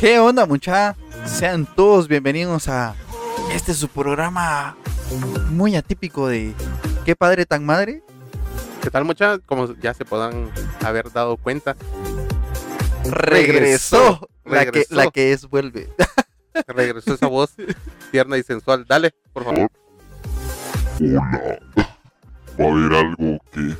¿Qué onda, mucha? Sean todos bienvenidos a este su programa muy atípico de ¿Qué padre tan madre? ¿Qué tal, mucha? Como ya se puedan haber dado cuenta, Regresó, La, que, Regresó. la que es vuelve. regresó esa voz tierna y sensual. Dale, por favor. Hola. Va a haber algo que.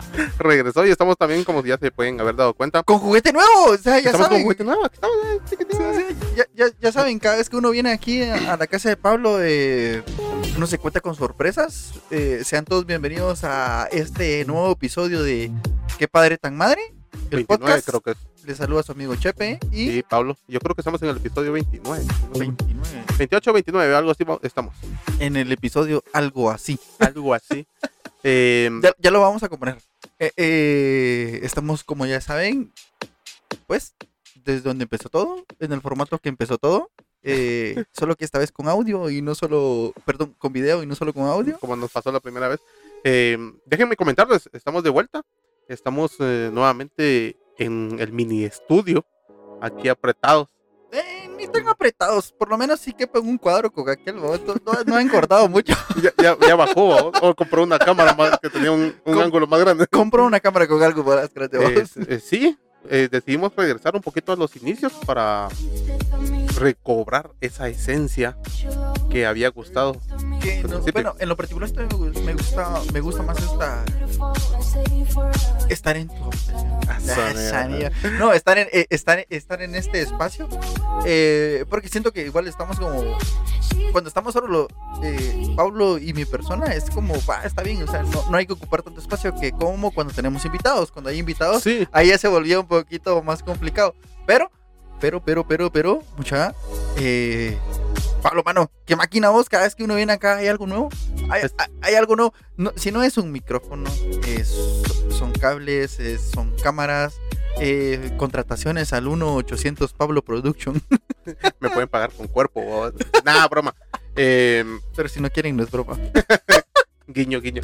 Regresó y estamos también, como ya se pueden haber dado cuenta, Con juguete nuevo, o sea, ya estamos con saben. juguete nuevo. Estamos, eh. Sí, sí, ya, ya- ya saben, cada vez que uno viene aquí a, a la casa de Pablo, eh, uno se cuenta con sorpresas. Eh, sean todos bienvenidos a este nuevo episodio de ¿Qué padre tan madre? El 29 podcast. creo que es. Le saluda a su amigo Chepe y Sí, Pablo. Yo creo que estamos en el episodio 29. 29. 28 29, algo así estamos. En el episodio algo así. Algo así. Eh, Ya, ya lo vamos a componer. Eh, eh, estamos, como ya saben, pues, desde donde empezó todo, en el formato que empezó todo. eh, solo que esta vez con audio y no solo, perdón, con video y no solo con audio. como nos pasó la primera vez. Eh, déjenme comentarles, estamos de vuelta. Estamos nuevamente en el mini estudio, aquí apretados. Eh, ni están apretados, por lo menos sí que en un cuadro con aquel momento. No, no ha engordado mucho. Ya, ya, ya bajó, o, o compró una cámara más que tenía un, un Com- ángulo más grande. Compro una cámara con algo más grande. Eh, eh, sí, eh, decidimos regresar un poquito a los inicios para recobrar esa esencia que había gustado. Que no- bueno, en lo particular esto me, me gusta, me gusta más esta estar en tu Esa mierda. No, estar en, eh, estar, estar en este espacio. eh, porque siento que igual estamos como. Cuando estamos solo lo- eh, Pablo y mi persona, es como, va, está bien. O sea, no, no hay que ocupar tanto espacio que como cuando tenemos invitados. Cuando hay invitados, Sí, ahí ya se volvía un poquito más complicado. Pero, pero, pero, pero, pero, mucha. Eh, Pablo, mano, qué máquina vos, cada vez que uno viene acá hay algo nuevo. Hay, Es- hay- hay algo nuevo. No, si no es un micrófono, es- son cables, es- son cámaras, eh, contrataciones al 1-800 Pablo Production. me pueden pagar con cuerpo. Nada, broma. Eh, Pero si no quieren, no es broma. guiño, guiño.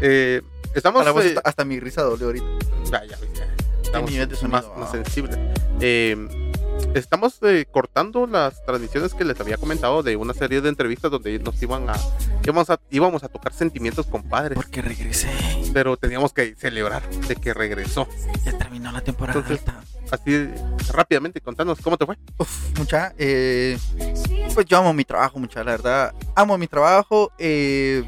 Eh, estamos. Eh, hasta, hasta mi risa dolió ahorita. Ya, ya, ya. Estamos nivel de sonido, más, ah. más sensibles. Eh, estamos eh, cortando las transmisiones que les había comentado de una serie de entrevistas donde nos iban a íbamos a, íbamos a tocar sentimientos compadres, Porque regresé. pero teníamos que celebrar de que regresó. Ya terminó la temporada Entonces, alta. Así rápidamente, contanos cómo te fue. Uf, mucha, eh, pues yo amo mi trabajo, mucha, la verdad. Amo mi trabajo. eh,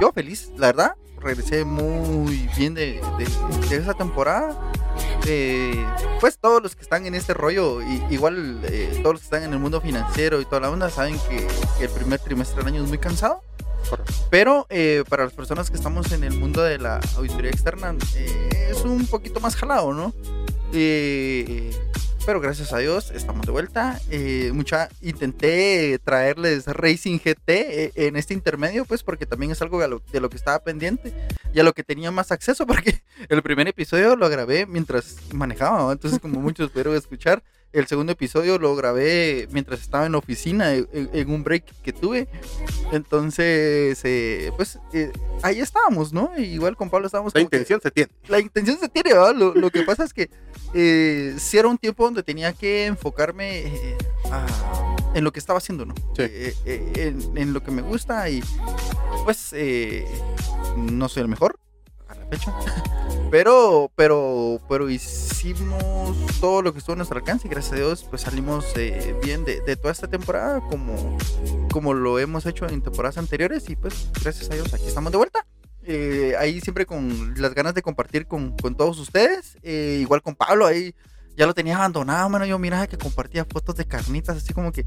yo feliz, la verdad. Regresé muy bien de, de- de esa temporada. Eh, pues todos los que están en este rollo, y, igual eh, todos los que están en el mundo financiero y toda la onda, saben que, que el primer trimestre del año es muy cansado. Pero eh, para las personas que estamos en el mundo de la auditoría externa, eh, es un poquito más jalado, ¿no? Eh, pero gracias a Dios estamos de vuelta. Eh, mucha intenté traerles Racing GT eh, en este intermedio, pues porque también es algo de lo, de lo que estaba pendiente y a lo que tenía más acceso, porque el primer episodio lo grabé mientras manejaba, ¿no? entonces como muchos pudieron escuchar, el segundo episodio lo grabé mientras estaba en la oficina, en, en un break que tuve. Entonces, eh, pues eh, ahí estábamos, ¿no? Igual con Pablo estábamos La que- intención se tiene. la intención se tiene, ¿verdad? Lo, lo que pasa es que eh, sí era un tiempo donde tenía que enfocarme eh, a- en lo que estaba haciendo, ¿no? Sí. En, en lo que me gusta y pues eh, no soy el mejor a la fecha. Pero, pero, pero hicimos todo lo que estuvo a nuestro alcance y gracias a Dios pues salimos eh, bien de, de toda esta temporada como, como lo hemos hecho en temporadas anteriores y pues gracias a Dios aquí estamos de vuelta. Eh, ahí siempre con las ganas de compartir con, con todos ustedes. Eh, igual con Pablo, ahí ya lo tenía abandonado, mano. Yo miraba que compartía fotos de carnitas, así como que.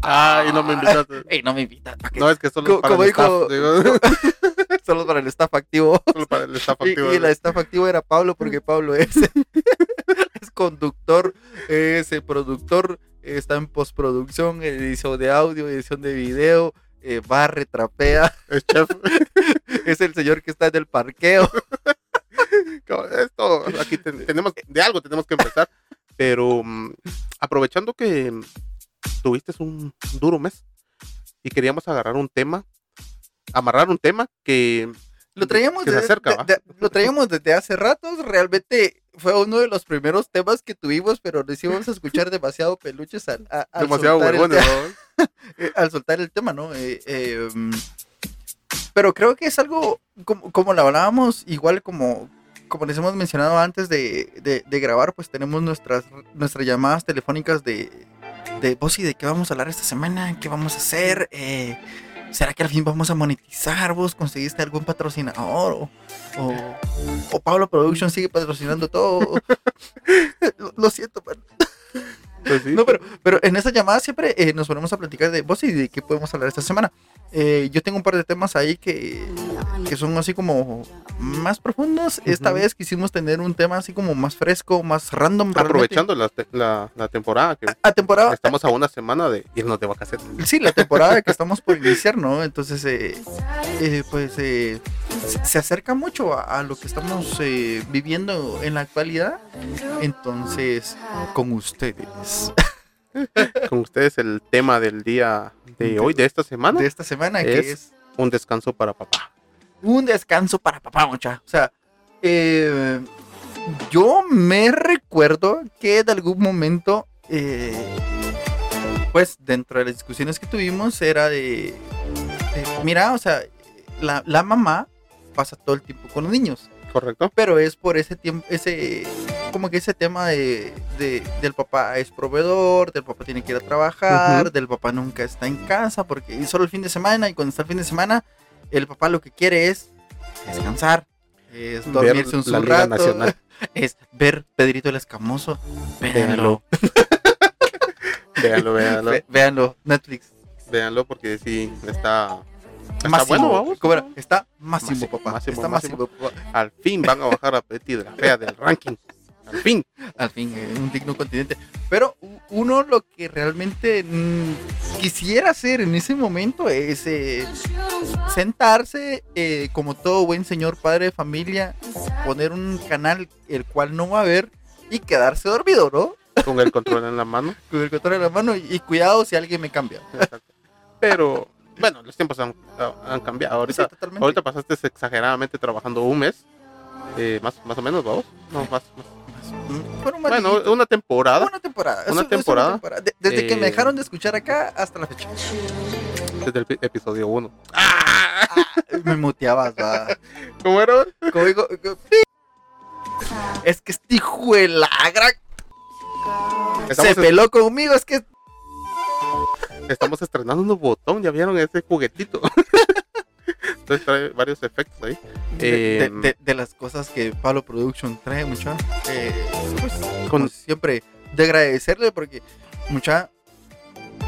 Ay, no me invitaste. Ey, no me invitas. ¿para qué? No, es que solo para como el staff. dijo- digo, Solo para el staff activo. solo para el staff Y, activo. y el staff activo era Pablo, porque Pablo es, es conductor, es productor, está en postproducción, edición de audio, edición de video, eh, barre, trapea. Es chef. Es el señor que está en el parqueo. Esto, aquí ten- tenemos, de algo tenemos que empezar. Pero mm, aprovechando que tuviste un duro mes y queríamos agarrar un tema, amarrar un tema que Lo traíamos, que desde, acerca, de- de- lo traíamos desde hace ratos. Realmente fue uno de los primeros temas que tuvimos, pero nos íbamos a escuchar demasiado peluches al, a- al Demasiado soltar eh, al soltar el tema, ¿no? Eh, eh, mm, pero creo que es algo como, como lo hablábamos, igual como, como les hemos mencionado antes de, de- de grabar, pues tenemos nuestras, nuestras llamadas telefónicas de, de vos y de qué vamos a hablar esta semana, qué vamos a hacer, eh, ¿será que al fin vamos a monetizar? ¿Vos conseguiste algún patrocinador? ¿O, o, o Pablo Production sigue patrocinando todo? lo, lo siento, pero Pues sí. no, pero, pero en esa llamada siempre eh, nos ponemos a platicar de vos y de qué podemos hablar esta semana. Eh, yo tengo un par de temas ahí que, que son así como más profundos. Esta vez quisimos tener un tema así como más fresco, más random. Aprovechando la, te- la, la temporada que A temporada, estamos a una semana de irnos de vacaciones. sí, la temporada que estamos por iniciar, ¿no? Entonces, eh, eh, pues eh, se- se acerca mucho a, a lo que estamos eh, viviendo en la actualidad. Entonces, con ustedes, Con ustedes el tema del día de hoy, de esta semana, de esta semana, que Es- es un descanso para papá. un descanso para papá, mucha. O sea, eh, yo me recuerdo que de algún momento, eh, pues dentro de las discusiones que tuvimos, era de, de, mira, o sea, la, la mamá pasa todo el tiempo con los niños, ¿Correcto? pero es por ese tiempo, ese, como que ese tema de, de- del papá es proveedor, del papá tiene que ir a trabajar, del papá nunca está en casa porque solo el fin de semana y cuando está el fin de semana, el papá lo que quiere es descansar, es Ver dormirse un la rato, Nacional. es ver Pedrito el Escamoso, véanlo, Véanlo, véanlo. Véanlo, Netflix. Véanlo porque sí, está, está bueno, vamos. Está máximo, papá. máximo, está máximo. Al fin van a bajar a Betty de la fea del ranking. Al fin. Al fin, eh, un digno continente. Pero uno lo que realmente mm, quisiera hacer en ese momento es eh, sentarse eh, como todo buen señor padre de familia, poner un canal el cual no va a ver y quedarse dormido, ¿no? Con el control en la mano. Con el control en la mano y, y cuidado si alguien me cambia. Exacto. Pero, bueno, los tiempos han, han cambiado. Ahorita, Sí, ahorita pasaste exageradamente trabajando un mes. eh, más, más o menos, vamos. No, más, más. Mm, Bueno, una temporada. Una temporada. Una temporada. temporada. De- desde que me Eh, dejaron de escuchar acá hasta la fecha. Desde el pi- episodio 1. Me muteabas, va. ¿Cómo era? Como digo, Es que este hijo de la gran se peló conmigo, es que estamos estrenando un botón. ¿Ya vieron ese juguetito? Entonces trae varios efectos ahí. de, de- Em. de- de las cosas que Pablo Production trae, mucha. eh, pues, Con- como siempre, de agradecerle porque, mucha.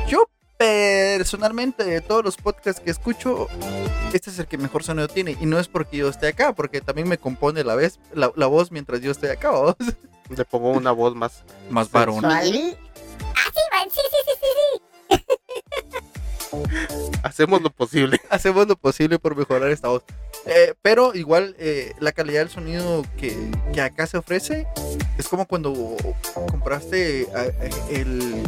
Yo personalmente, de todos los podcasts que escucho, este es el que mejor sonido tiene. Y no es porque yo esté acá, porque también me compone la, vez, la, la voz mientras yo estoy acá, ¿vos? Le pongo una voz más. Más Sí, varón. ¿Cuál? Hacemos lo posible. hacemos lo posible por mejorar esta voz. Eh, pero igual eh, la calidad del sonido que, que acá se ofrece es como cuando compraste el,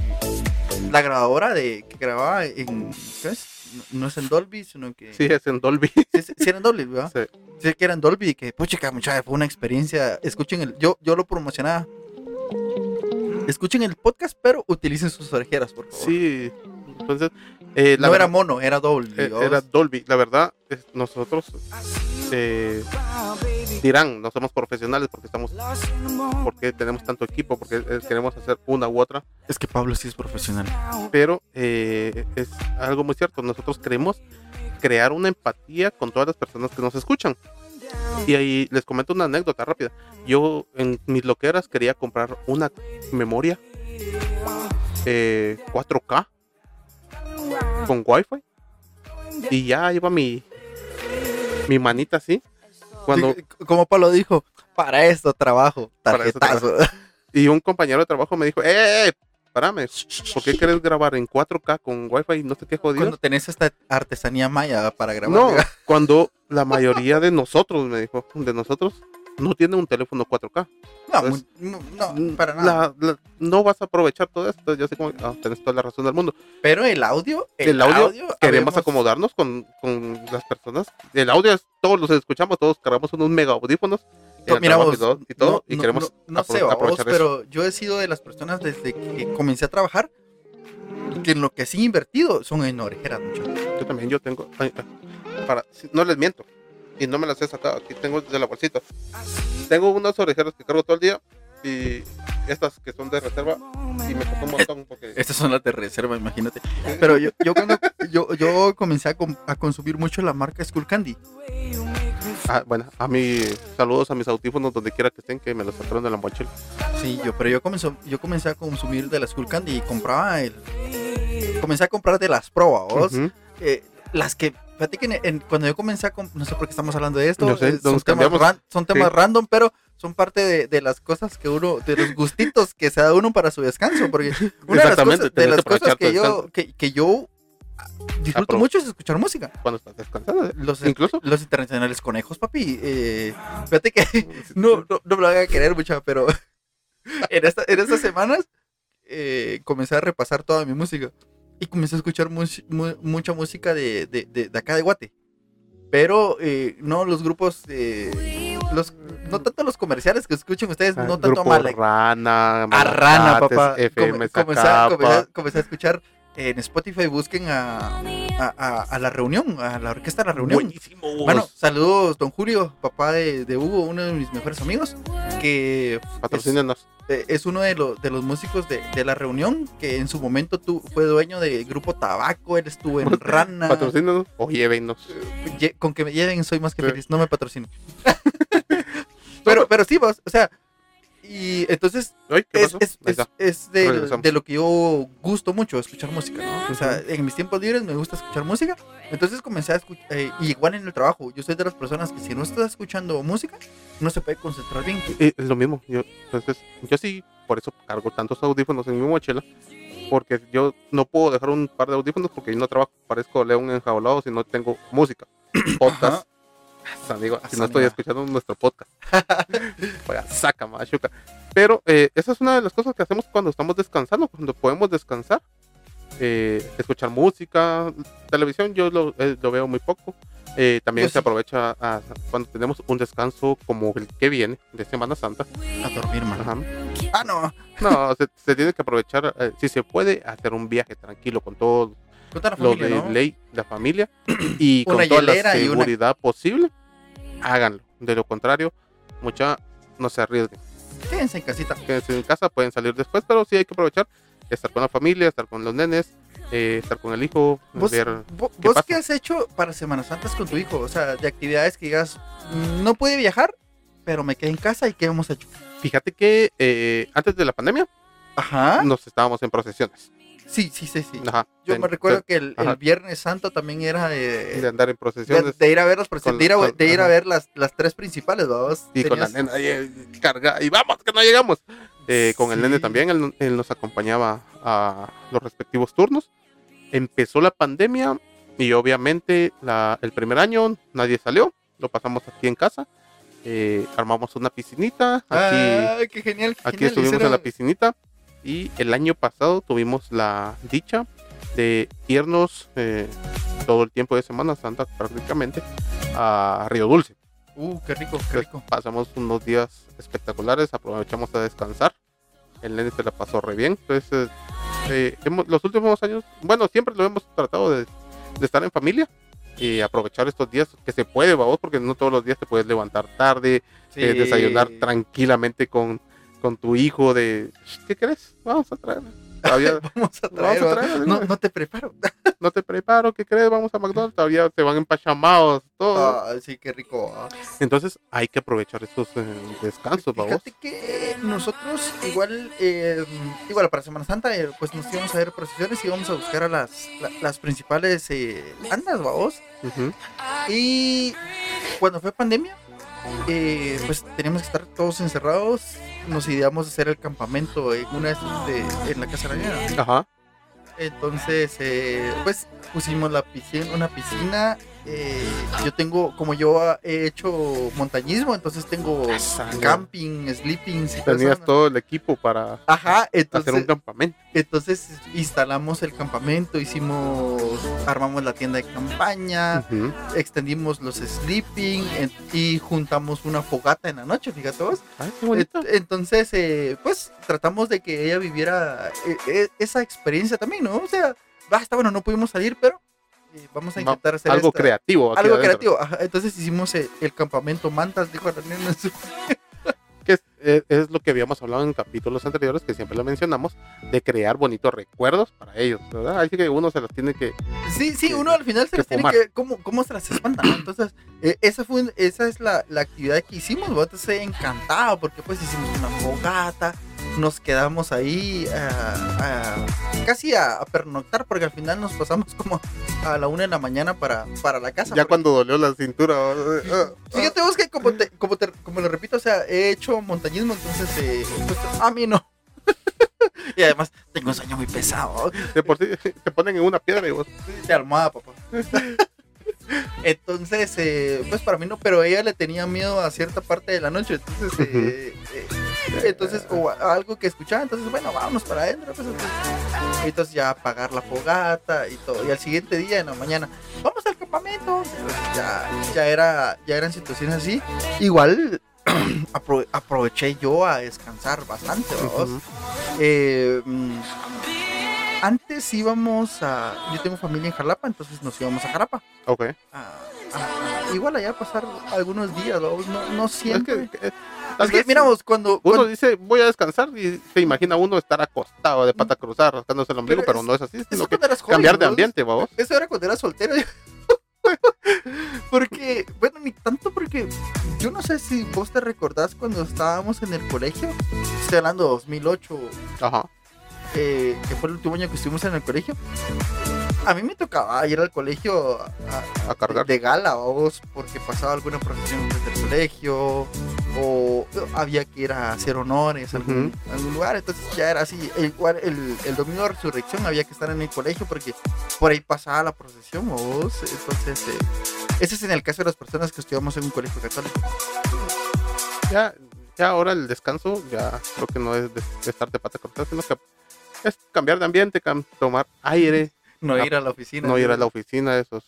la grabadora de que grababa en ¿qué es? No, es en Dolby, sino que Sí, es en Dolby. sí, sí, era en Dolby, ¿verdad? Sí. Sí que era en Dolby y que puchica, muchacha, fue una experiencia. Escuchen el yo yo lo promocionaba. Escuchen el podcast, pero utilicen sus orejeras, por favor. Sí. Entonces, eh, la no era mono, era Dolby. Eh, era Dolby. La verdad, es- nosotros eh, dirán, no somos profesionales porque estamos, porque tenemos tanto equipo, porque queremos hacer una u otra, Es que Pablo sí es profesional. pero eh, es algo muy cierto. Nosotros queremos crear una empatía con todas las personas que nos escuchan. Y ahí les comento una anécdota rápida. Yo en mis loqueras quería comprar una memoria eh, 4K con Wi-Fi. Y ya iba mi, mi manita así. Cuando, Sí, Como Pablo dijo, para esto trabajo, Para eso tarjetazo. y un compañero de trabajo me dijo, ¡eh, eh, eh! Párame, ¿por qué quieres grabar en 4K con Wi-Fi? No sé qué jodido. Cuando tenés esta artesanía maya para grabar. No, cuando la mayoría de nosotros, me dijo, de nosotros, no tiene un teléfono 4K. No, Pues, mu- no, para nada. La- la- no vas a aprovechar todo esto. Yo sé como, ah, tenés toda la razón del mundo. Pero el audio, El, audio, queremos habemos- acomodarnos con, con las personas. El audio es, todos los escuchamos, todos cargamos unos mega audífonos. No, el mira, vos, y todo, y, todo, queremos no, sé, vos, pero yo he sido de las personas desde que comencé a trabajar que en lo que sí he invertido son en orejeras, muchachos. Yo también, yo tengo. para, no les miento. Y no me las he sacado. Aquí tengo de la bolsita. Tengo unas orejeras que cargo todo el día. Y estas que son de reserva. Y me costó un montón. Porque Estas son las de reserva, imagínate. Pero yo, yo cuando yo, yo comencé a, com- a consumir mucho la marca Skull Candy. Ah, bueno, a mí, saludos a mis audífonos donde quiera que estén, que me los sacaron de la mochila. Sí, yo, pero yo comencé, yo comencé a consumir de la Skull Candy y compraba el. Comencé a comprar de las probas, Ujú. Las que. Fíjate que en- en- cuando yo comencé a. No sé por qué estamos hablando de esto. Sé, eh, son, temas cambiamos. ran- son temas Sí. random, pero son parte de, de las cosas que uno. De los gustitos que se da uno para su descanso. Porque una de las cosas, de que las cosas aprovechar tu que yo, que, que yo disfruto Apro- mucho es escuchar música. Cuando estás descansando. ¿eh? Los, Incluso. los internacionales conejos, papi. eh, fíjate que no, no, no me lo haga querer mucho, pero en, esta- en estas semanas eh, comencé a repasar toda mi música y comencé a escuchar mu- mucha música de, de, de- de acá de Guate. Pero eh, no los grupos, eh, los, no tanto los comerciales que escuchen ustedes, no tanto a Ah, Rana, a Rana, papá. FM, Come- comencé, a, Zacapa. comencé a- comencé a escuchar en Spotify, busquen a, a, a- a la reunión, a la orquesta de la reunión. Buenísimo. Bueno, saludos, don Julio, papá de, de Hugo, uno de mis mejores amigos, que patrocínenos. Eh, es uno de, los de los músicos de, de la reunión, que en su momento tu, fue dueño del grupo Tabaco, él estuvo en Rana. Patrocínenos o llévenos. Lle- Con que me lleven soy más que Sí. feliz, no me patrocino. pero, pero sí, vos, o sea, y entonces Ay, ¿qué es, es, es, de, de lo que yo gusto mucho, escuchar música, ¿no? O sea, en mis tiempos libres me gusta escuchar música, entonces comencé a escuchar, y igual en el trabajo, yo soy de las personas que si no estás escuchando música, no se puede concentrar bien. Es lo mismo. Yo, entonces, yo sí, por eso cargo tantos audífonos en mi mochila. Porque yo no puedo dejar un par de audífonos porque yo no trabajo, parezco león enjaulado si no tengo música. Podcast. Amigo, si no estoy escuchando nuestro podcast. Vaya, saca, machuca. Pero eh, esa es una de las cosas que hacemos cuando estamos descansando, cuando podemos descansar. Eh, escuchar música, televisión, yo lo, eh, lo veo muy poco. Eh, también se sí. aprovecha a- cuando tenemos un descanso como el que viene de Semana Santa. A dormir. Ajá. Ah, no. No, se, se tiene que aprovechar, eh, si se puede, hacer un viaje tranquilo con todo Con toda la lo familia, de ¿no? ley, la familia, y con toda la y una- seguridad posible, háganlo. De lo contrario, mucha no se arriesguen. Quédense en casita. Quédense en casa, pueden salir después, pero sí hay que aprovechar, estar con la familia, estar con los nenes, eh, estar con el hijo, ¿Vos, ver... qué vos qué has hecho para Semanas Santas con tu hijo? O sea, de actividades que digas, "Mm, no pude viajar, pero me quedé en casa y qué hemos hecho. Fíjate que eh, antes de la pandemia Ajá. nos estábamos en procesiones. Sí, sí, sí, sí. Ajá, Yo me recuerdo que el, el. Viernes Santo también era de, de andar en de, procesiones. de ir a ver las con- de ir a, con- de ir a ver las, las tres principales, vamos. Y con la nena eh, carga y vamos que no llegamos. Eh, con el nene también, él, él nos acompañaba a los respectivos turnos. Empezó la pandemia y obviamente la, el primer año nadie salió, lo pasamos aquí en casa. Eh, armamos una piscinita, aquí, Ah, qué genial. qué aquí genial, estuvimos en la piscinita y el año pasado tuvimos la dicha de irnos eh, todo el tiempo de Semana Santa prácticamente a Río Dulce. Uh, qué rico, qué Entonces, rico. pasamos unos días espectaculares, aprovechamos a descansar. El nene se la pasó re bien. Entonces, eh, hemos- los últimos años, bueno, siempre lo hemos tratado de, de estar en familia y aprovechar estos días que se puede, vamos, porque no todos los días te puedes levantar tarde, eh, Sí. desayunar tranquilamente con, con tu hijo de, ¿qué crees? Vamos a traer. Todavía Vamos a traer. Vamos a va. traer, no, ¿no? te preparo. no te preparo, ¿qué crees? Vamos a McDonald's, todavía se van empachamados, todo. Ah, sí, qué rico. ah. Entonces hay que aprovechar estos eh, descansos, vamos. Fíjate que nosotros igual, eh, igual para Semana Santa, eh, pues nos íbamos a ver procesiones y íbamos a buscar a las, la- las principales eh, andas, vamos. Ujú. Y cuando fue pandemia, eh, pues teníamos que estar todos encerrados. Nos ideamos hacer el campamento en una de, en la casa de. Ajá. Entonces, eh, pues pusimos la piscina, una piscina. Eh, yo tengo, como yo ah, he hecho montañismo, entonces tengo camping, todo Tenías todo el equipo para Ajá, hacer un campamento. entonces instalamos el campamento, hicimos, armamos la tienda de campaña, extendimos los sleeping en- y juntamos una fogata en la noche, fíjate vos. Ay, qué bonito. Et- Entonces, eh, pues tratamos de que ella viviera eh, eh, esa experiencia también, ¿no? O sea, basta, bueno, no pudimos salir, pero vamos a intentar hacer Algo creativo. Algo creativo. ajá. Entonces hicimos eh, el campamento Mantas, dijo su- que es, es- es lo que habíamos hablado en capítulos anteriores, que siempre lo mencionamos, de crear bonitos recuerdos para ellos, ¿verdad? Así que uno se los tiene que... Sí, sí, que- uno al final se las tiene que. ¿Cómo, cómo se las espanta, no? Entonces, eh, esa, fue, esa es la, la actividad que hicimos. ¿no? Entonces, encantado porque pues hicimos una fogata. Nos quedamos ahí ah, ah, casi a, a pernoctar porque al final nos pasamos como a la una de la mañana para, para la casa. Ya cuando dolió la cintura... ah, Fíjate vos que como te, como te, como lo repito, o sea, he hecho montañismo, entonces eh, pues, a mí no. y además tengo un sueño muy pesado. de por sí te ponen en una piedra y vos... De almohada, papá. Entonces, eh, pues para mí no, pero ella le tenía miedo a cierta parte de la noche. Entonces, eh, eh, entonces o algo que escuchaba, entonces, bueno, vámonos para adentro. Pues, entonces, entonces ya apagar la fogata y todo. Y al siguiente día, en la mañana, vamos al campamento. Ya, ya, era, ya eran situaciones así. Igual apro- aproveché yo a descansar bastante. Eh, mm, antes íbamos a. Yo tengo familia en Jalapa, entonces nos íbamos a Jalapa. Ok. a- a- a- igual allá pasar algunos días, ¿no? No, no siempre. que, que- Es tal que, vez miramos, cuando. Uno dice, voy a descansar y se imagina uno estar acostado de pata cruzada, rascándose el ombligo, Pero no es así, sino que joven, cambiar de ambiente, vamos. Eso era cuando era soltero. porque, bueno, ni tanto porque yo no sé si vos te recordás cuando estábamos en el colegio. Estoy hablando de 2008, Ajá. eh, que fue el último año que estuvimos en el colegio. A mí me tocaba ir al colegio a, a- cargar. de gala, vos, porque pasaba alguna procesión desde el colegio, o había que ir a hacer honores a algún, a algún lugar, entonces ya era así. El, igual el, el domingo de resurrección había que estar en el colegio porque por ahí pasaba la procesión, vos. Entonces, eh, ese es en el caso de las personas que estudiamos en un colegio católico. Ya, ya ahora el descanso, ya creo que no es de, de estar de pata cruzada, sino que es cambiar de ambiente, tomar aire, No Ah, ir a la oficina. no ir a la oficina, esos.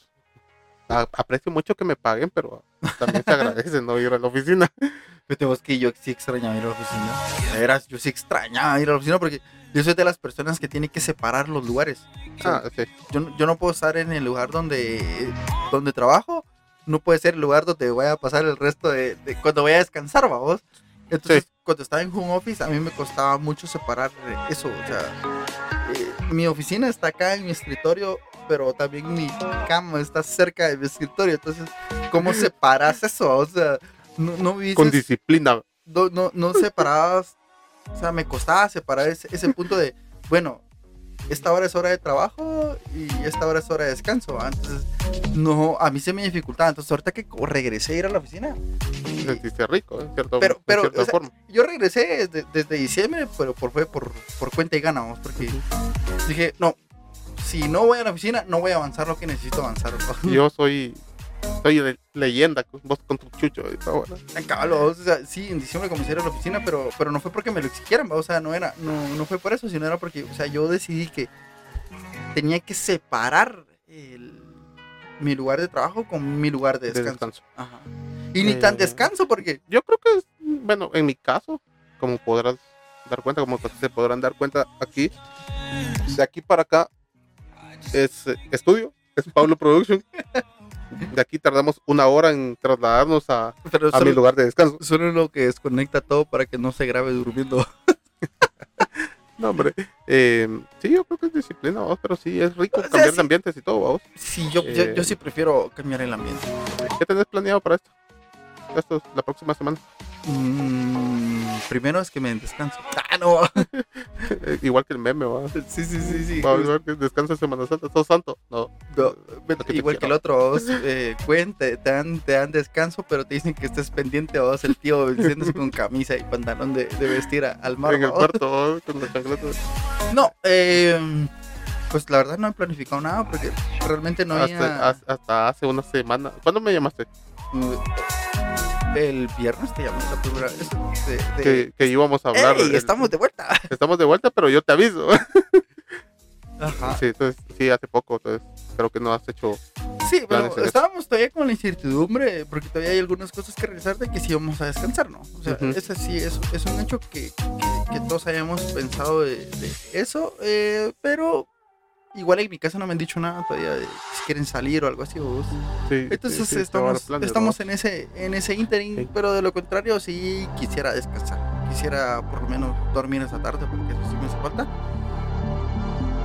Aprecio mucho que me paguen, pero también se agradece no ir a la oficina. Vos que yo sí extrañaba ir a la oficina. De veras, yo sí extrañaba ir a la oficina porque yo soy de las personas que tienen que separar los lugares. O sea, Ah, sí. yo, no- yo no puedo estar en el lugar donde, donde trabajo, no puede ser el lugar donde voy a pasar el resto de, de- cuando voy a descansar, vamos. Entonces, Sí. cuando estaba en home office, a mí me costaba mucho separar eso. O sea, mi oficina está acá en mi escritorio, pero también mi cama está cerca de mi escritorio. Entonces, ¿cómo separas eso? O sea, no, no Con dices, disciplina. no, no, no separabas, o sea, me costaba separar ese, ese punto de, bueno, esta hora es hora de trabajo y esta hora es hora de descanso. ¿va? Entonces, no, a mí se me dificultaba. Entonces, ahorita que regresé a ir a la oficina, Sentiste rico, en, cierto, Pero- en pero, cierta o sea, forma. yo regresé desde, desde diciembre, pero por, fue por, por cuenta y gana, vamos, porque dije, no, si no voy a la oficina, no voy a avanzar lo que necesito avanzar. ¿va? Yo soy, soy de leyenda, vos con tu chucho. y está bueno. Tan cabal, o sea, sí, en diciembre comencé a ir a la oficina, pero, pero no fue porque me lo exigieran, ¿va? o sea, no era, no, no fue por eso, sino era porque, o sea, yo decidí que tenía que separar el- mi lugar de trabajo con mi lugar de de descanso. descanso. Ajá. Y ni tan Eh, descanso porque, Yo creo que, es, bueno, en mi caso, como podrás dar cuenta, como se podrán dar cuenta aquí, de aquí para acá es eh, estudio, es Pablo Production. De aquí tardamos una hora en trasladarnos a, pero a mi solo, lugar de descanso. solo lo que desconecta todo para que no se grabe durmiendo. No, hombre. eh, sí, yo creo que es disciplina, vamos, pero sí, es rico O sea, cambiar sí. de ambientes y todo, vamos. Sí, yo, yo, Eh. yo sí prefiero cambiar el ambiente. ¿Qué tenés planeado para esto? Esto es la próxima semana. Mm, primero es que me descanso. Ah, no. Eh, igual que el meme, va. sí, sí, sí, sí. Va a ver que descansa en Semana Santa, sos santo. No, No, que igual que el otro, vos, eh, cuente, te dan, te dan descanso, pero te dicen que estés pendiente, vos, el tío diciéndose con camisa y pantalón de, de vestir a- al mar. en el cuarto, con chancleta. No, eh, Pues la verdad no he planificado nada porque realmente no había... hasta, hasta- hasta hace una semana. ¿Cuándo me llamaste? El viernes te llamé la primera vez. De, de- Que, que íbamos a hablar. ¡Ey! el- estamos de vuelta. estamos de vuelta, pero yo te aviso. Ajá. Sí, entonces, sí, hace poco. Entonces, creo que no has hecho. Sí, pero eso. estábamos todavía con la incertidumbre porque todavía hay algunas cosas que realizar de que sí vamos a descansar, ¿no? O sea, Ujú. ese sí es, es un hecho que, que- que todos hayamos pensado de, de eso, eh, pero igual en mi casa no me han dicho nada todavía de si quieren salir o algo así. ¿o? Sí, Entonces sí, sí, estamos, estamos en ese en ese interim, pero de lo contrario sí quisiera descansar. Quisiera por lo menos dormir esa tarde porque eso sí me hace falta.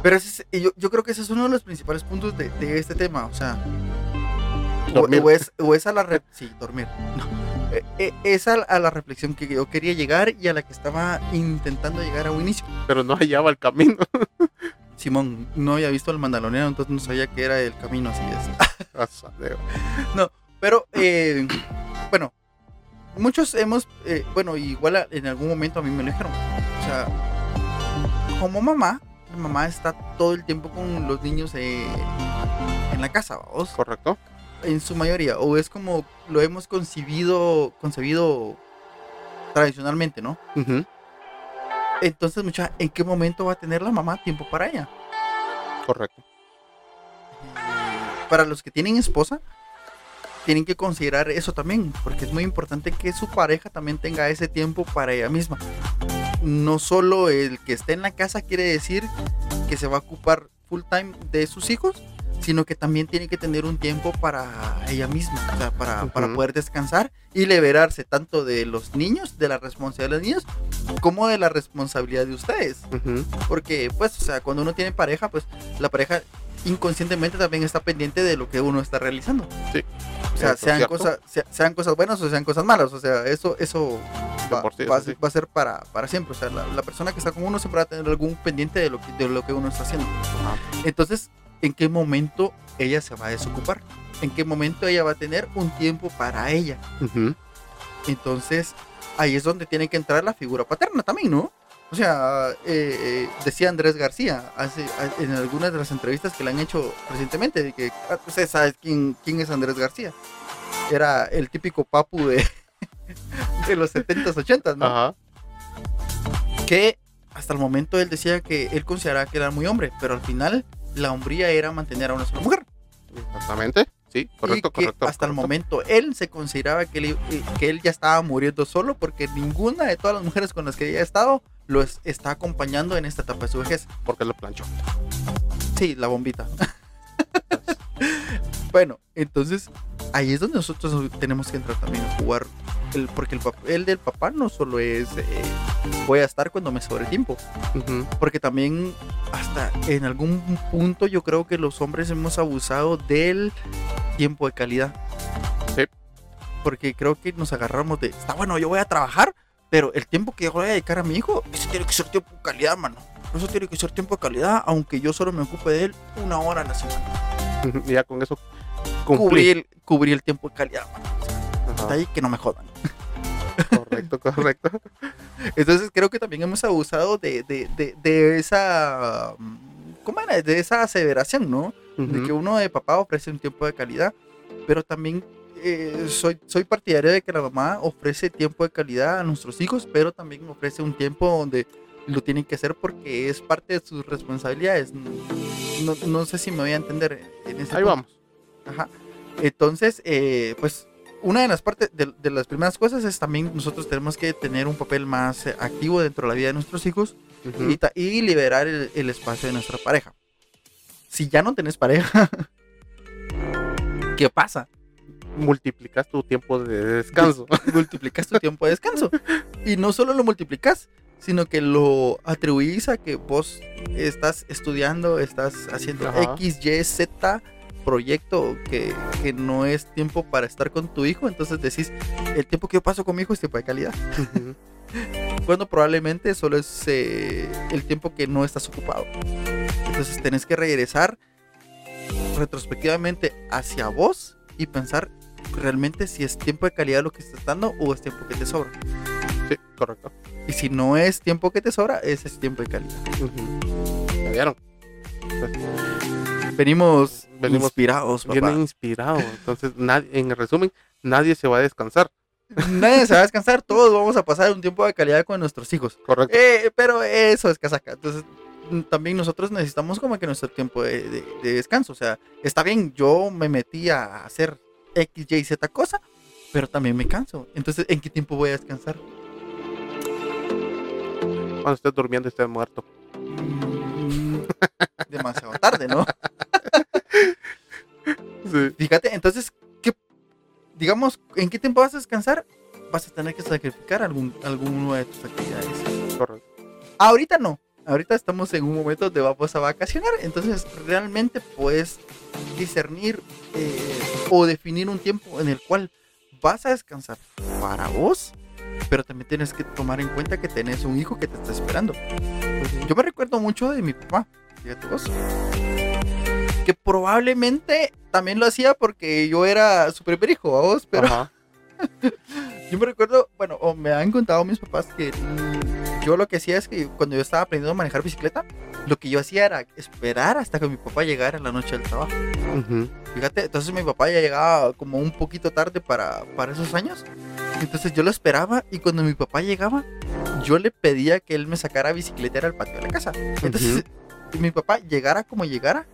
Pero ese es- yo, yo creo que ese es uno de los principales puntos de, de este tema, o sea, o, Dormir. o es, o es a la re- sí, dormir. No. Eh, eh, es a, a la reflexión que yo quería llegar y a la que estaba intentando llegar a un inicio. Pero no hallaba el camino. Simón no había visto el Mandaloriano, entonces no sabía que era el camino, así es. Asadeo. Pero, eh, bueno, muchos hemos, eh, bueno, igual a- en algún momento a mí me lo dijeron. O sea, como mamá, la mamá está todo el tiempo con los niños eh, en la casa, vamos, ¿Correcto? en su mayoría. O es como lo hemos concebido, concebido tradicionalmente, ¿no? Entonces, mucha, ¿en qué momento va a tener la mamá tiempo para ella? Correcto. para los que tienen esposa, tienen que considerar eso también, porque es muy importante que su pareja también tenga ese tiempo para ella misma. No solo el que esté en la casa quiere decir que se va a ocupar full time de sus hijos, sino que también tiene que tener un tiempo para ella misma, o sea, para, para Ujú. poder descansar y liberarse tanto de los niños, de la responsabilidad de los niños, como de la responsabilidad de ustedes. Ujú, Porque, pues, o sea, cuando uno tiene pareja, pues la pareja inconscientemente también está pendiente de lo que uno está realizando. Sí. O sea, Eso es sean cosas, sea- sean cosas buenas o sean cosas malas. O sea, eso, eso va, sí, va a eso ser- sí. va a ser para, para siempre. O sea, la, la persona que está con uno siempre va a tener algún pendiente de lo que, de lo que uno está haciendo. ajá. Entonces, ¿en qué momento ella se va a desocupar? ¿En qué momento ella va a tener un tiempo para ella? Ujú, Entonces, ahí es donde tiene que entrar la figura paterna también, ¿no? O sea, eh, eh, decía Andrés García hace, en algunas de las entrevistas que le han hecho recientemente, que ah, usted sabe quién, quién es Andrés García. Era el típico papu de, de los 70s, 80s, ¿no? Ajá. Que hasta el momento él decía que él consideraba que era muy hombre, pero al final la hombría era mantener a una sola mujer. Exactamente. Sí, correcto, y que correcto. hasta el momento él se consideraba que él, eh, que él ya estaba muriendo solo porque ninguna de todas las mujeres con las que había estado lo es- está acompañando en esta etapa de su vejez. Porque lo planchó. Sí, la bombita. bueno, entonces ahí es donde nosotros tenemos que entrar también a jugar. El, porque el papel del papá no solo es eh, voy a estar cuando me sobre tiempo. Ujú, Porque también hasta en algún punto yo creo que los hombres hemos abusado del tiempo de calidad. Sí. Porque creo que nos agarramos de, está bueno, yo voy a trabajar, pero el tiempo que yo voy a dedicar a mi hijo, eso tiene que ser tiempo de calidad, mano. Eso tiene que ser tiempo de calidad, aunque yo solo me ocupe de él una hora a la semana. ya con eso cumplí. Cubrir, cubrir el tiempo de calidad, Hasta ahí que no me jodan. Correcto, correcto. Entonces creo que también hemos abusado de, de, de, de esa... mm, ¿Cómo era? De esa aseveración, ¿no? de Ujú, que uno de papá ofrece un tiempo de calidad, pero también eh, soy, soy partidario de que la mamá ofrece tiempo de calidad a nuestros hijos, pero también ofrece un tiempo donde lo tienen que hacer porque es parte de sus responsabilidades. No, no sé si me voy a entender en ese Ahí punto. vamos. Ajá. Entonces, eh, pues una de las partes, de, de las primeras cosas es también nosotros tenemos que tener un papel más eh, activo dentro de la vida de nuestros hijos y, liberar el, el espacio de nuestra pareja. Si ya no tenés pareja, ¿qué pasa? Multiplicas tu tiempo de descanso. Multiplicas tu tiempo de descanso. Y no solo lo multiplicas, sino que lo atribuís a que vos estás estudiando, estás haciendo Ajá. X, Y, Z proyecto que, que no es tiempo para estar con tu hijo. Entonces decís, el tiempo que yo paso con mi hijo es tiempo de calidad. Cuando probablemente solo es eh, el tiempo que no estás ocupado. Entonces tenés que regresar retrospectivamente hacia vos y pensar realmente si es tiempo de calidad lo que estás dando o es tiempo que te sobra. Sí, correcto. Y si no es tiempo que te sobra, ese es tiempo de calidad. ¿Ya vieron? Venimos, Venimos inspirados, papá. Viene inspirado. Entonces, nadie, en resumen, nadie se va a descansar. Nadie se va a descansar, todos vamos a pasar un tiempo de calidad con nuestros hijos. Correcto. Eh, pero eso es casaca. Entonces, mm, también nosotros necesitamos como que nuestro tiempo de, de- de descanso. O sea, está bien, yo me metí a hacer X, Y, Z cosa, pero también me canso. Entonces, ¿en qué tiempo voy a descansar? Cuando estés durmiendo, estés muerto. Demasiado tarde, ¿no? Sí. Fíjate, entonces, ¿qué, digamos, ¿en qué tiempo vas a descansar? Vas a tener que sacrificar algún, alguna de tus actividades. Correcto. Ahorita no. Ahorita estamos en un momento donde vamos a vacacionar. Entonces, realmente puedes discernir eh, o definir un tiempo en el cual vas a descansar para vos. Pero también tienes que tomar en cuenta que tenés un hijo que te está esperando. Yo me recuerdo mucho de mi papá. Fíjate vos. Que probablemente también lo hacía porque yo era su primer hijo, ¿a vos? Pero Ajá. yo me recuerdo, bueno, o me han contado mis papás que yo lo que hacía es que cuando yo estaba aprendiendo a manejar bicicleta, lo que yo hacía era esperar hasta que mi papá llegara en la noche del trabajo. Ujú. Fíjate, entonces mi papá ya llegaba como un poquito tarde para, para esos años. Entonces yo lo esperaba y cuando mi papá llegaba, yo le pedía que él me sacara a bicicletear al patio de la casa. Entonces, mi papá llegara como llegara,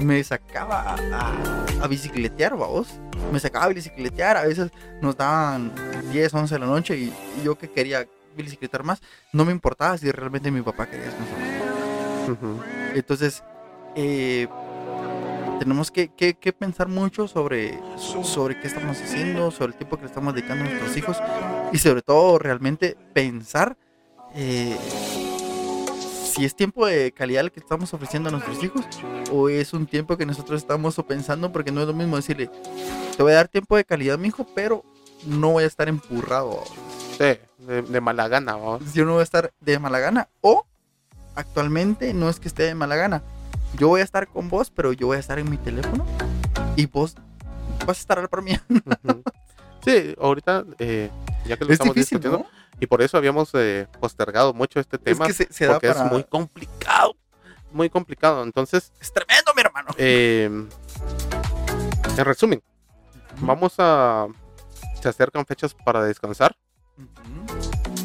me sacaba a, a- bicicletear, vamos. Me sacaba a bicicletear, a veces nos daban 10, 11 de la noche y, y yo que quería bicicletar más, no me importaba si realmente mi papá quería descansar. Ujú. Entonces, eh, tenemos que, que- que pensar mucho sobre, so- sobre qué estamos haciendo, sobre el tiempo que le estamos dedicando a nuestros hijos y sobre todo realmente pensar eh, si es tiempo de calidad el que estamos ofreciendo a nuestros hijos o es un tiempo que nosotros estamos pensando porque no es lo mismo decirle, te voy a dar tiempo de calidad, mi hijo, pero no voy a estar empurrado Sí, de, de mala gana, vamos. yo no voy a estar de mala gana. O actualmente no es que esté de mala gana. Yo voy a estar con vos, pero yo voy a estar en mi teléfono y vos vas a estar por mí. Sí, ahorita, eh, ya que lo Es estamos difícil, discutiendo, ¿no? Y por eso habíamos eh, postergado mucho este Es tema, que se, se da porque para... es muy complicado, muy complicado. Entonces, Es tremendo, mi hermano. eh, en resumen, vamos a... Se acercan fechas para descansar,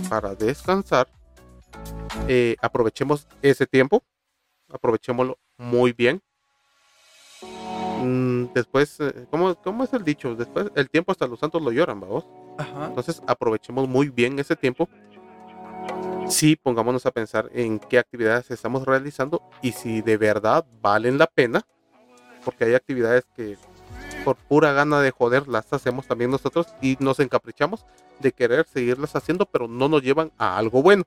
para descansar. Eh, aprovechemos ese tiempo, aprovechémoslo muy bien. Mm, después, eh, ¿cómo, ¿cómo es el dicho? Después, el tiempo hasta los santos lo lloran, vamos. Ajá. Entonces aprovechemos muy bien ese tiempo. Sí, pongámonos a pensar en qué actividades estamos realizando y si de verdad valen la pena, porque hay actividades que por pura gana de joder las hacemos también nosotros y nos encaprichamos de querer seguirlas haciendo, pero no nos llevan a algo bueno.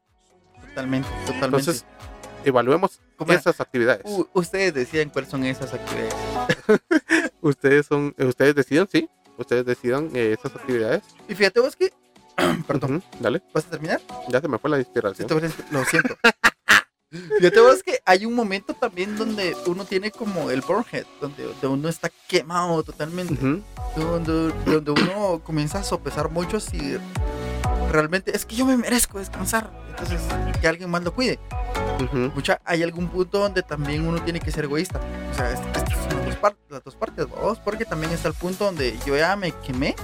Totalmente, totalmente. Entonces, evaluemos esas actividades. U- ustedes deciden cuáles son esas actividades. Ustedes son, ustedes decidan, sí, ustedes decidan eh, esas actividades. Y fíjate vos que... Perdón, Ujú, dale, ¿vas a terminar? ya se me fue la inspiración. Lo siento. Fíjate vos que hay un momento también donde uno tiene como el burn-head, donde, donde uno está quemado totalmente. Ujú, donde, donde uno comienza a sopesar mucho si realmente es que yo me merezco descansar. Entonces, que alguien más lo cuide. ujú, Mucha, hay algún punto donde también uno tiene que ser egoísta. O sea, es- par- las dos partes, vamos, porque también está el punto donde yo ya me quemé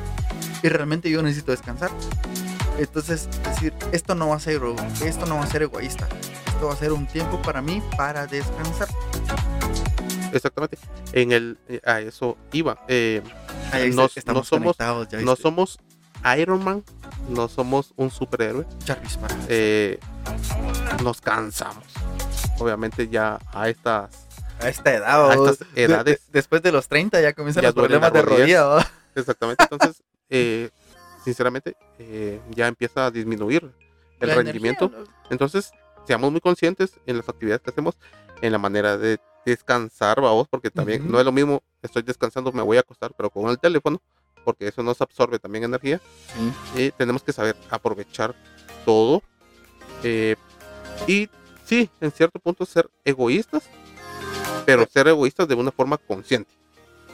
y realmente yo necesito descansar. Entonces, decir, esto no va a ser, esto no va a ser egoísta. Esto va a ser un tiempo para mí para descansar. Exactamente. En el eh, a eso iba. Eh, Ahí No- está, estamos no somos- ya no somos Iron Man, no somos un superhéroe. Eh, nos cansamos. Obviamente ya a estas, A esta edad, a estas edades, De- de- después de los 30 ya comienzan Ya los problemas de rodilla. ¿va? exactamente. Entonces, eh, sinceramente, eh, ya empieza a disminuir el La rendimiento. energía, ¿no? Entonces, seamos muy conscientes en las actividades que hacemos, en la manera de descansar, vamos, porque también no es lo mismo, estoy descansando, me voy a acostar, pero con el teléfono, porque eso nos absorbe también energía. Eh, tenemos que saber aprovechar todo. eh, y sí, en cierto punto ser egoístas, pero ser egoístas de una forma consciente.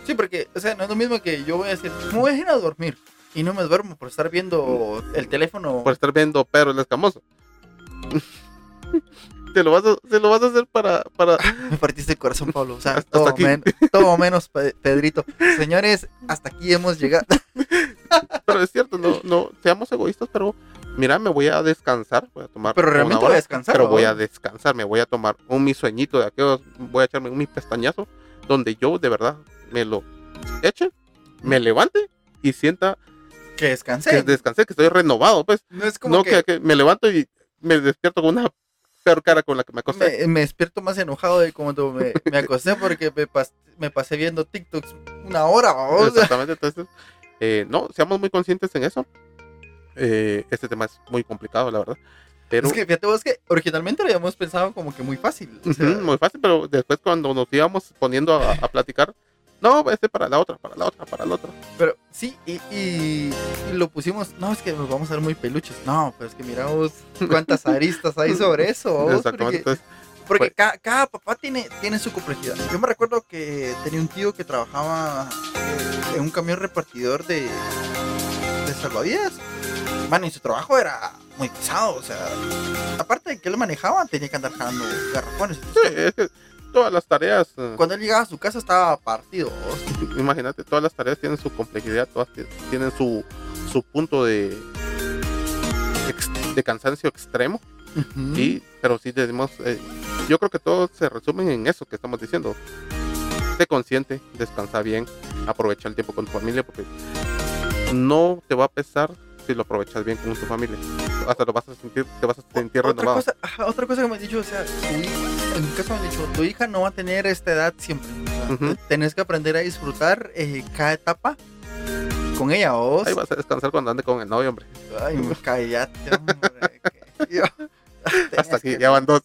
Sí, porque, o sea, no es lo mismo que yo voy a decir, me voy a ir a dormir y no me duermo por estar viendo el teléfono. Por estar viendo Pedro el Escamoso. te lo vas a, te lo vas a hacer para, para... Me partiste el corazón, Pablo. O sea, Hasta todo, men- todo menos Pe- Pedrito. Señores, hasta aquí hemos llegado. Pero es cierto, no, no, seamos egoístas, pero mira, me voy a descansar, voy a tomar Pero una realmente voy hora, a descansar. pero voy a descansar, me voy a tomar un mi sueñito de aquellos, voy a echarme un mi pestañazo, donde yo de verdad me lo eche, me levante y sienta Que descansé. que descansé, que estoy renovado, pues, no es como no que, que, que me levanto y me despierto con una peor cara con la que me acosté. me, me despierto más enojado de cuando me, me acosté porque me, pas- me pasé viendo TikToks una hora. vamos. Exactamente, entonces, eh, no, seamos muy conscientes en eso. Eh, este tema es muy complicado, la verdad. Pero Es que fíjate vos que originalmente lo habíamos pensado como que muy fácil. o sea, Ujú, muy fácil, pero después cuando nos íbamos poniendo a, a platicar, no, este para la otra, para la otra, para la otra. Pero sí, y, y- y lo pusimos, no, es que nos vamos a ver muy peluches. No, pero es que miramos cuántas aristas hay sobre eso. vos, Exactamente, Porque, pues- ca- cada, papá tiene, tiene su complejidad. Yo me recuerdo que tenía un tío que trabajaba eh, en un camión repartidor de, de salvavidas. Mano, y su trabajo era muy pesado. O sea, aparte de que él manejaba, tenía que andar jalando garrafones. sí, todas las tareas, eh, Cuando él llegaba a su casa estaba partido. imagínate, todas las tareas tienen su complejidad, todas ti- tienen su, su punto de, de cansancio extremo. Ujú. Y, pero sí decimos, eh, yo creo que todo se resume en eso que estamos diciendo. Sé consciente, descansa bien, aprovecha el tiempo con tu familia porque no te va a pesar si lo aprovechas bien con tu familia. Hasta lo vas a sentir, te vas a sentir otra renovado. cosa, ajá, otra cosa que me han dicho, o sea, tu hija- en mi caso me han dicho, tu hija no va a tener esta edad siempre. O sea, Tenés que aprender a disfrutar eh, cada etapa con ella, vos. Ahí vas a descansar cuando ande con el novio, hombre. Ay, me cállate, hombre. yo- Hasta aquí, que- ya van dos.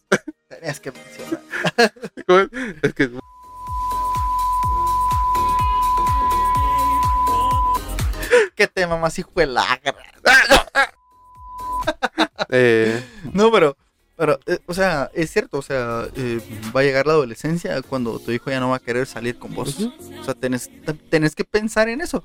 Tenías que mencionar. es que ¿Qué tema más hijo de la eh, No, pero, pero eh, o sea, es cierto, o sea, eh, va a llegar la adolescencia cuando tu hijo ya no va a querer salir con vos. O sea, tenés, tenés que pensar en eso.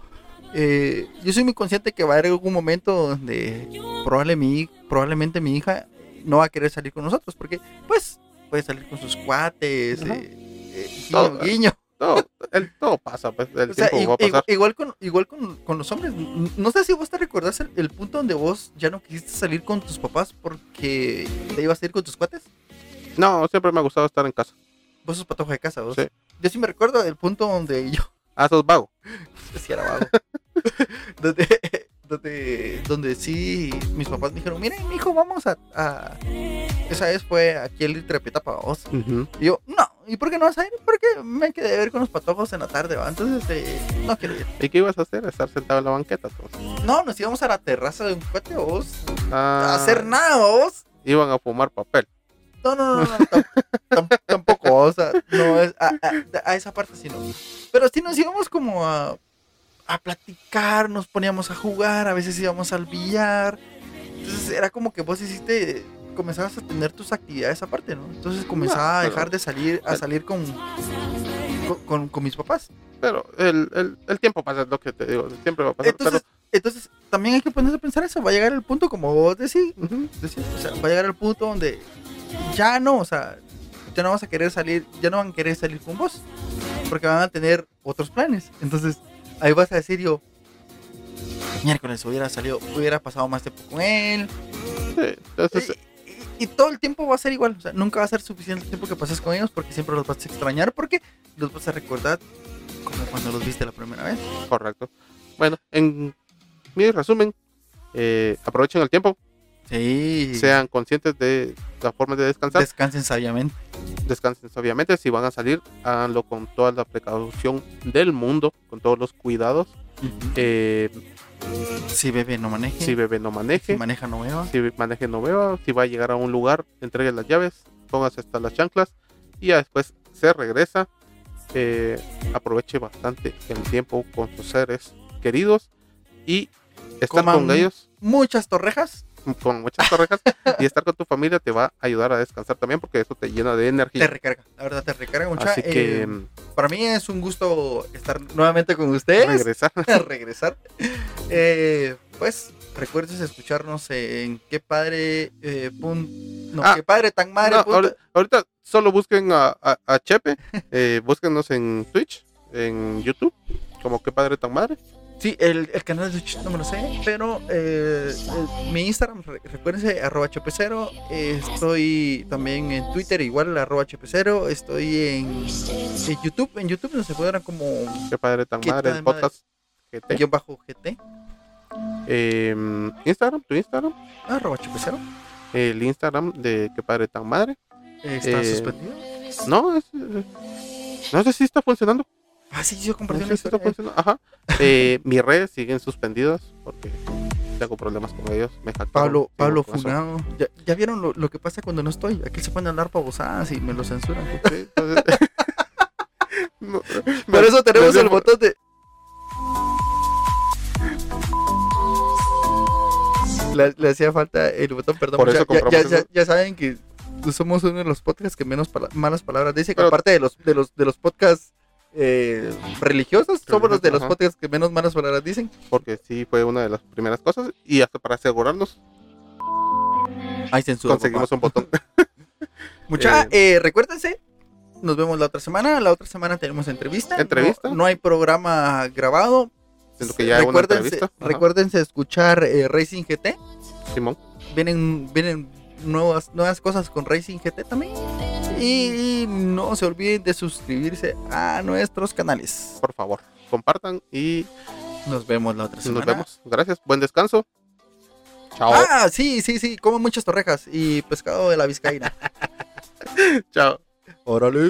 Eh, yo soy muy consciente que va a haber algún momento donde probable mi, probablemente mi hija no va a querer salir con nosotros, porque pues puede salir con sus cuates, eh, eh, guiño, Todo. guiño. todo, el, todo pasa, pues, el O sea, tiempo i- va a pasar. igual, con, igual con, con los hombres. No sé si vos te recordás el, el punto donde vos ya no quisiste salir con tus papás porque te ibas a ir con tus cuates. No, siempre me ha gustado estar en casa. Vos sos patojo de casa, vos. Sí. Yo sí me recuerdo del punto donde yo Ah, sos vago. sí era vago. donde, donde, donde sí mis papás me dijeron, miren, mijo, vamos a, a-". Esa vez fue aquí el Trepetapa, vos. Ujú. Y yo, no, ¿y por qué no vas a ir? Porque me quedé a ver con los patojos en la tarde, ¿va? Entonces, eh, no quiero ir. ¿Y qué ibas a hacer? Estar sentado en la banqueta. No, nos íbamos a la terraza de un cuate, vos. Ah, A hacer nada, vos. Iban a fumar papel. No, no, no, no, tam- tam- tampoco, o sea, no, es- a, a- a esa parte sí no. Pero sí nos íbamos como a, a platicar, nos poníamos a jugar, a veces íbamos al billar. Entonces era como que vos hiciste, comenzabas a tener tus actividades aparte, ¿no? Entonces comenzaba a pero- dejar de salir, a salir con, con, con- con mis papás. Pero el, el, el tiempo pasa, es lo que te digo. Siempre va a pasar. Entonces, entonces también hay que ponerse a pensar eso, va a llegar el punto, como vos decís, pero, ujú, decir, o sea, va a llegar el punto donde ya no, o sea, ya no vas a querer salir, ya no van a querer salir con vos, porque van a tener otros planes. Entonces, ahí vas a decir yo, miércoles hubiera salido, hubiera pasado más tiempo con él. sí, entonces, Y, y- y todo el tiempo va a ser igual, o sea, nunca va a ser suficiente el tiempo que pases con ellos porque siempre los vas a extrañar, porque los vas a recordar como cuando los viste la primera vez. correcto. Bueno, en mi resumen, eh, aprovechen el tiempo, Sí. sean conscientes de la forma de descansar. Descansen sabiamente. descansen obviamente. Si van a salir, háganlo con toda la precaución del mundo, con todos los cuidados. Eh, Si bebe, no maneje. si bebe, no Si maneje. maneja, no beba. Si maneje, no beba. Si va a llegar a un lugar, entregue las llaves, póngase hasta las chanclas y ya después se regresa. Eh, aproveche bastante el tiempo con sus seres queridos y estar Coman con ellos Muchas torrejas. con muchas torrejas y estar con tu familia te va a ayudar a descansar también porque eso te llena de Te energía. recarga. La verdad, te recarga mucho. Así que Eh, mm, para mí es un gusto estar nuevamente con ustedes. regresar. regresar. Eh, pues recuerdes escucharnos en qué padre. eh, pun- No, Ah, qué padre tan madre. No, punto. ahorita, solo busquen a, a, a Chepe, eh, búsquenos en Twitch, en YouTube, como que padre tan madre. Sí, el, el canal de Twitch no me lo sé, pero eh, eh, mi Instagram, re- recuérdense, arroba chp0. eh, estoy también en Twitter, igual, arroba chp0. Estoy en, en YouTube. En YouTube nos encuentran como Que padre tan ¿Qué madre, el podcast. GT. guion bajo GT, Em, Instagram, tu Instagram, arroba chp0. el Instagram de que padre tan madre. Está Eh, suspendido. No, es, eh, no sé si está funcionando. Ah, sí, yo No compartí historia. funcionando. Ajá. Eh, mis redes siguen suspendidas porque tengo problemas con ellos. Me hackearon, Pablo, Pablo. Funado. ¿Ya, ya vieron lo, lo que pasa cuando no estoy? Aquí se pueden hablar babosadas y me lo censuran. Sí, entonces- No, Por eso tenemos el botón de. Le, le hacía falta el botón, perdón. Por eso ya, ya- eso. ya- ya saben que somos uno de los podcasts que menos pala- malas palabras dice. Que Pero- aparte de los, de los, de los podcasts eh, religiosos, somos los de los podcasts que menos malas palabras dicen. porque sí fue una de las primeras cosas y hasta para asegurarnos Hay censura. conseguimos un botón. Mucha, eh, recuérdense. Nos vemos la otra semana. La otra semana tenemos entrevista. ¿Entrevista? No, no hay programa grabado. Siento que ya recuérdense, recuérdense escuchar eh, Racing GT. Simón. vienen vienen nuevas nuevas cosas con Racing GT también y no se olviden de suscribirse a nuestros canales por favor, compartan y nos vemos la otra semana nos vemos. Gracias, buen descanso. Chao. ah sí sí sí como muchas torrejas y pescado de la vizcaína Chao. órale